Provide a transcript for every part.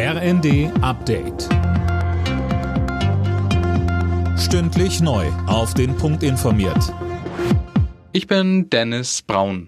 RND Update. Stündlich neu. Auf den Punkt informiert. Ich bin Dennis Braun.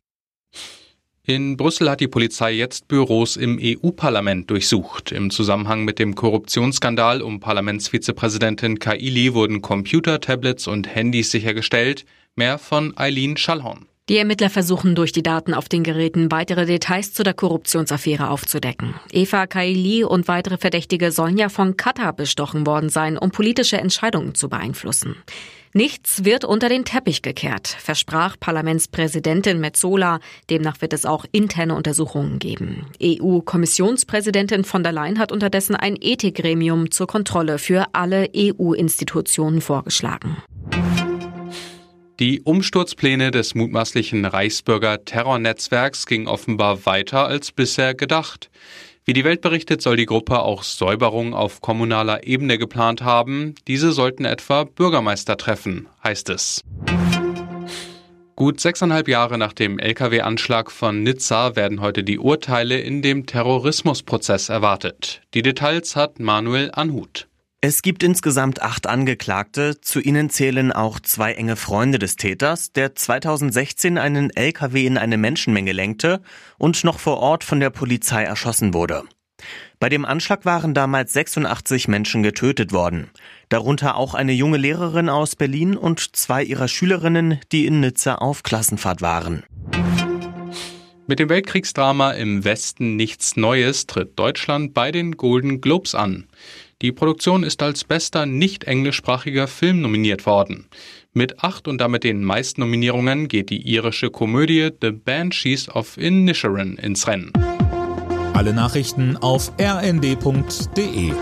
In Brüssel hat die Polizei jetzt Büros im EU-Parlament durchsucht. Im Zusammenhang mit dem Korruptionsskandal um Parlamentsvizepräsidentin Kaili wurden Computer, Tablets und Handys sichergestellt. Mehr von Eileen Schallhorn. Die Ermittler versuchen durch die Daten auf den Geräten weitere Details zu der Korruptionsaffäre aufzudecken. Eva Kaili und weitere Verdächtige sollen ja von Katar bestochen worden sein, um politische Entscheidungen zu beeinflussen. Nichts wird unter den Teppich gekehrt, versprach Parlamentspräsidentin Metzola. Demnach wird es auch interne Untersuchungen geben. EU-Kommissionspräsidentin von der Leyen hat unterdessen ein Ethikgremium zur Kontrolle für alle EU-Institutionen vorgeschlagen. Die Umsturzpläne des mutmaßlichen Reichsbürger-Terrornetzwerks gingen offenbar weiter als bisher gedacht. Wie die Welt berichtet, soll die Gruppe auch Säuberungen auf kommunaler Ebene geplant haben. Diese sollten etwa Bürgermeister treffen, heißt es. Gut sechseinhalb Jahre nach dem Lkw-Anschlag von Nizza werden heute die Urteile in dem Terrorismusprozess erwartet. Die Details hat Manuel Anhut. Es gibt insgesamt acht Angeklagte. Zu ihnen zählen auch zwei enge Freunde des Täters, der 2016 einen LKW in eine Menschenmenge lenkte und noch vor Ort von der Polizei erschossen wurde. Bei dem Anschlag waren damals 86 Menschen getötet worden. Darunter auch eine junge Lehrerin aus Berlin und zwei ihrer Schülerinnen, die in Nizza auf Klassenfahrt waren. Mit dem Weltkriegsdrama im Westen nichts Neues tritt Deutschland bei den Golden Globes an. Die Produktion ist als bester nicht englischsprachiger Film nominiert worden. Mit acht und damit den meisten Nominierungen geht die irische Komödie The Banshees of Inisherin ins Rennen. Alle Nachrichten auf rnd.de